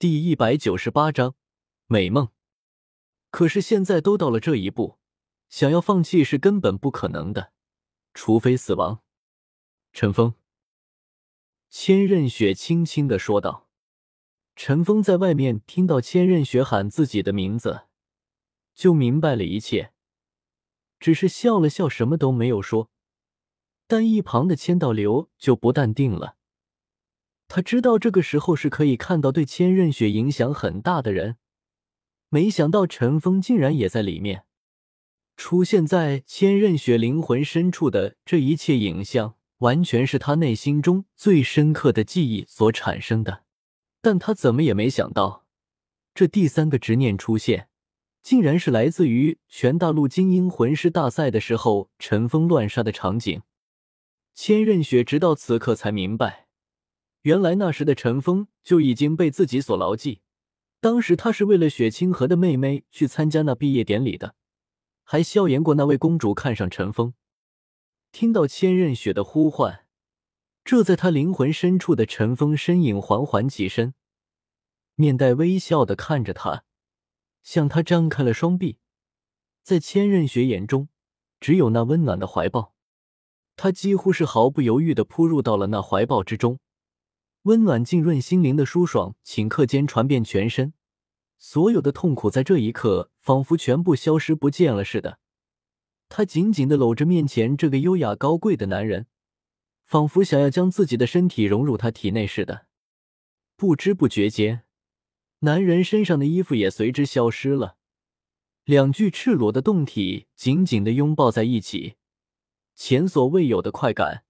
第一百九十八章美梦。可是现在都到了这一步，想要放弃是根本不可能的，除非死亡。陈峰，千仞雪轻轻的说道。陈峰在外面听到千仞雪喊自己的名字，就明白了一切，只是笑了笑，什么都没有说。但一旁的千道流就不淡定了。他知道这个时候是可以看到对千仞雪影响很大的人，没想到陈峰竟然也在里面。出现在千仞雪灵魂深处的这一切影像，完全是他内心中最深刻的记忆所产生的。但他怎么也没想到，这第三个执念出现，竟然是来自于全大陆精英魂师大赛的时候陈峰乱杀的场景。千仞雪直到此刻才明白。原来那时的陈峰就已经被自己所牢记，当时他是为了雪清河的妹妹去参加那毕业典礼的，还笑言过那位公主看上陈峰。听到千仞雪的呼唤，这在他灵魂深处的陈峰身影缓缓起身，面带微笑的看着他，向他张开了双臂，在千仞雪眼中，只有那温暖的怀抱，他几乎是毫不犹豫的扑入到了那怀抱之中。温暖浸润心灵的舒爽，顷刻间传遍全身，所有的痛苦在这一刻仿佛全部消失不见了似的。他紧紧的搂着面前这个优雅高贵的男人，仿佛想要将自己的身体融入他体内似的。不知不觉间，男人身上的衣服也随之消失了，两具赤裸的胴体紧紧的拥抱在一起，前所未有的快感。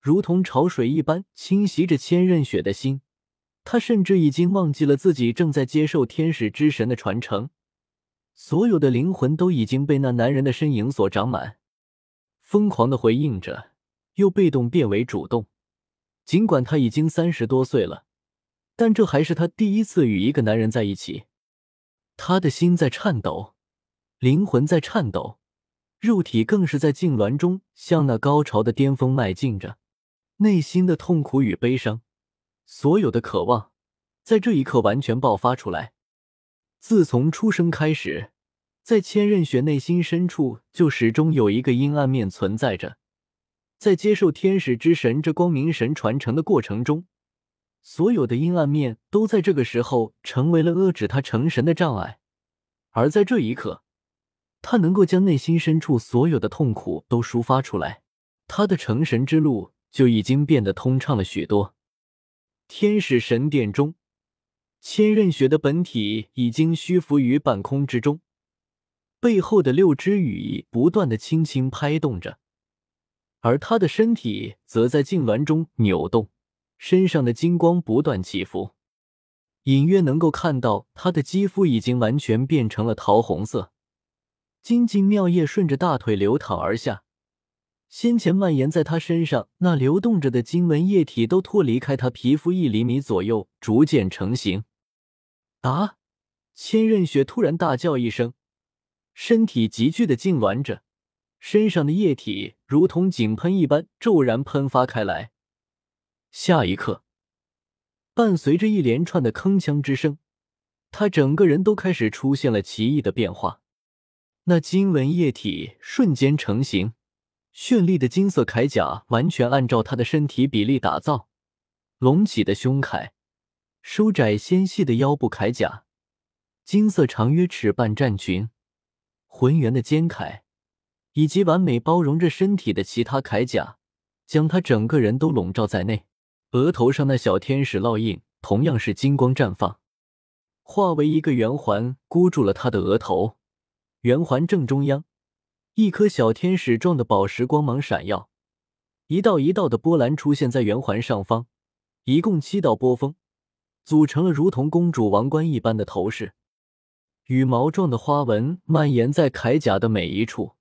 如同潮水一般侵袭着千仞雪的心，他甚至已经忘记了自己正在接受天使之神的传承，所有的灵魂都已经被那男人的身影所长满，疯狂的回应着，又被动变为主动。尽管他已经三十多岁了，但这还是他第一次与一个男人在一起，他的心在颤抖，灵魂在颤抖，肉体更是在痉挛中向那高潮的巅峰迈进着。内心的痛苦与悲伤，所有的渴望，在这一刻完全爆发出来。自从出生开始，在千仞雪内心深处就始终有一个阴暗面存在着。在接受天使之神这光明神传承的过程中，所有的阴暗面都在这个时候成为了遏制他成神的障碍。而在这一刻，他能够将内心深处所有的痛苦都抒发出来，他的成神之路。就已经变得通畅了许多。天使神殿中，千仞雪的本体已经虚浮于半空之中，背后的六只羽翼不断的轻轻拍动着，而他的身体则在痉挛中扭动，身上的金光不断起伏，隐约能够看到他的肌肤已经完全变成了桃红色，金金妙液顺着大腿流淌而下。先前蔓延在他身上那流动着的经文液体都脱离开他皮肤一厘米左右，逐渐成型。啊！千仞雪突然大叫一声，身体急剧的痉挛着，身上的液体如同井喷一般骤然喷发开来。下一刻，伴随着一连串的铿锵之声，他整个人都开始出现了奇异的变化。那经文液体瞬间成型。绚丽的金色铠甲完全按照他的身体比例打造，隆起的胸铠，收窄纤细的腰部铠甲，金色长约尺半战裙，浑圆的肩铠，以及完美包容着身体的其他铠甲，将他整个人都笼罩在内。额头上那小天使烙印同样是金光绽放，化为一个圆环箍住了他的额头，圆环正中央。一颗小天使状的宝石光芒闪耀，一道一道的波澜出现在圆环上方，一共七道波峰，组成了如同公主王冠一般的头饰。羽毛状的花纹蔓延在铠甲的每一处，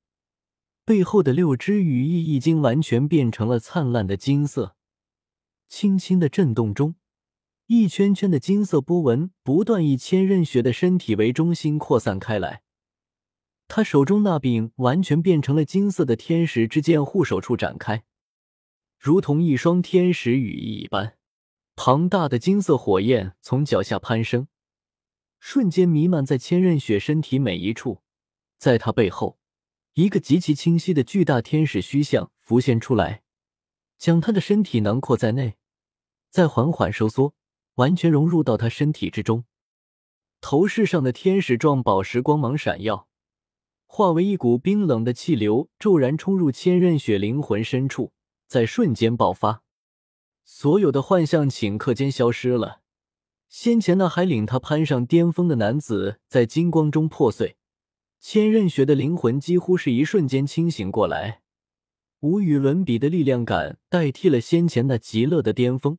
背后的六只羽翼已经完全变成了灿烂的金色。轻轻的震动中，一圈圈的金色波纹不断以千仞雪的身体为中心扩散开来。他手中那柄完全变成了金色的天使之剑护手处展开，如同一双天使羽翼一般，庞大的金色火焰从脚下攀升，瞬间弥漫在千仞雪身体每一处。在他背后，一个极其清晰的巨大天使虚像浮现出来，将他的身体囊括在内，再缓缓收缩，完全融入到他身体之中。头饰上的天使状宝石光芒闪耀，化为一股冰冷的气流，骤然冲入千仞雪灵魂深处，在瞬间爆发。所有的幻象顷刻间消失了，先前那还领他攀上巅峰的男子在金光中破碎，千仞雪的灵魂几乎是一瞬间清醒过来，无与伦比的力量感代替了先前那极乐的巅峰，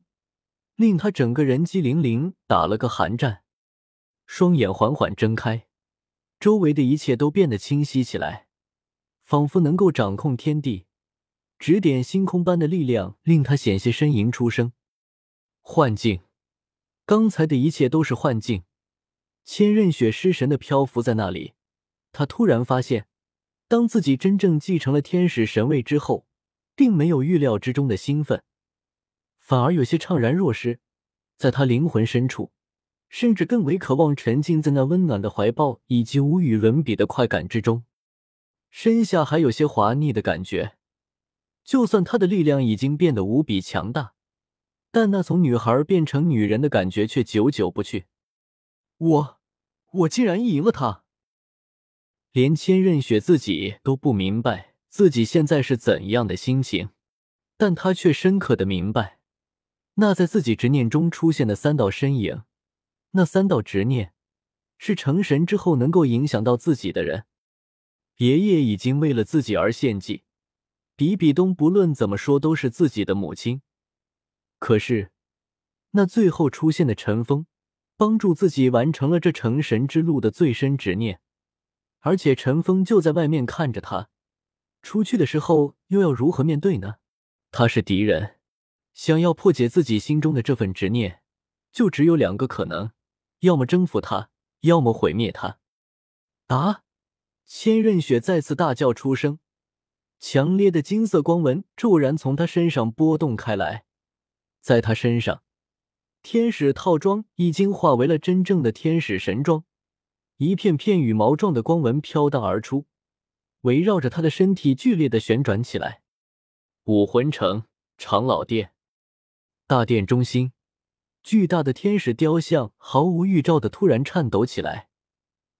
令他整个人机灵灵，打了个寒战，双眼缓缓睁开，周围的一切都变得清晰起来，仿佛能够掌控天地。指点星空般的力量令他险些呻吟出声。幻境，刚才的一切都是幻境。千仞雪失神的漂浮在那里。他突然发现，当自己真正继承了天使神位之后，并没有预料之中的兴奋，反而有些怅然若失。在他灵魂深处，甚至更为渴望沉浸在那温暖的怀抱以及无与伦比的快感之中。身下还有些滑腻的感觉。就算他的力量已经变得无比强大，但那从女孩变成女人的感觉却久久不去。我，我竟然赢了他！连千仞雪自己都不明白自己现在是怎样的心情，但他却深刻的明白，那在自己执念中出现的三道身影，那三道执念，是成神之后能够影响到自己的人。爷爷已经为了自己而献祭。比比东不论怎么说都是自己的母亲，可是那最后出现的陈峰，帮助自己完成了这成神之路的最深执念，而且陈峰就在外面看着他，出去的时候又要如何面对呢？他是敌人，想要破解自己心中的这份执念，就只有两个可能：要么征服他，要么毁灭他。啊！千仞雪再次大叫出声。强烈的金色光纹骤然从他身上波动开来，在他身上，天使套装已经化为了真正的天使神装，一片片羽毛状的光纹飘荡而出，围绕着他的身体剧烈的旋转起来。武魂城长老殿，大殿中心，巨大的天使雕像毫无预兆的突然颤抖起来，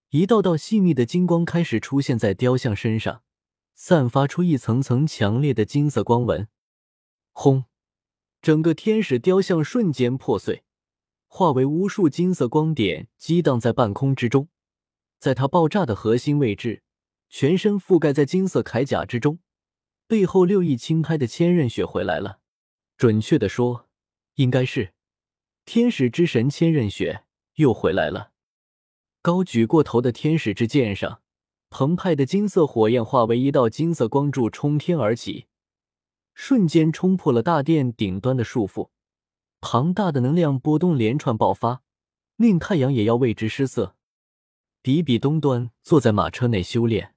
一道道细密的金光开始出现在雕像身上。散发出一层层强烈的金色光纹，轰！整个天使雕像瞬间破碎，化为无数金色光点，激荡在半空之中。在它爆炸的核心位置，全身覆盖在金色铠甲之中，背后六翼轻拍的千仞雪回来了。准确的说，应该是天使之神千仞雪又回来了。高举过头的天使之剑上。澎湃的金色火焰化为一道金色光柱冲天而起，瞬间冲破了大殿顶端的束缚。庞大的能量波动连串爆发，令太阳也要为之失色。比比东端坐在马车内修炼，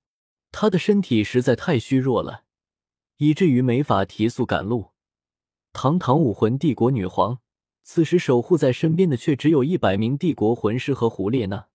他的身体实在太虚弱了，以至于没法提速赶路。堂堂武魂帝国女皇，此时守护在身边的却只有一百名帝国魂师和胡列娜。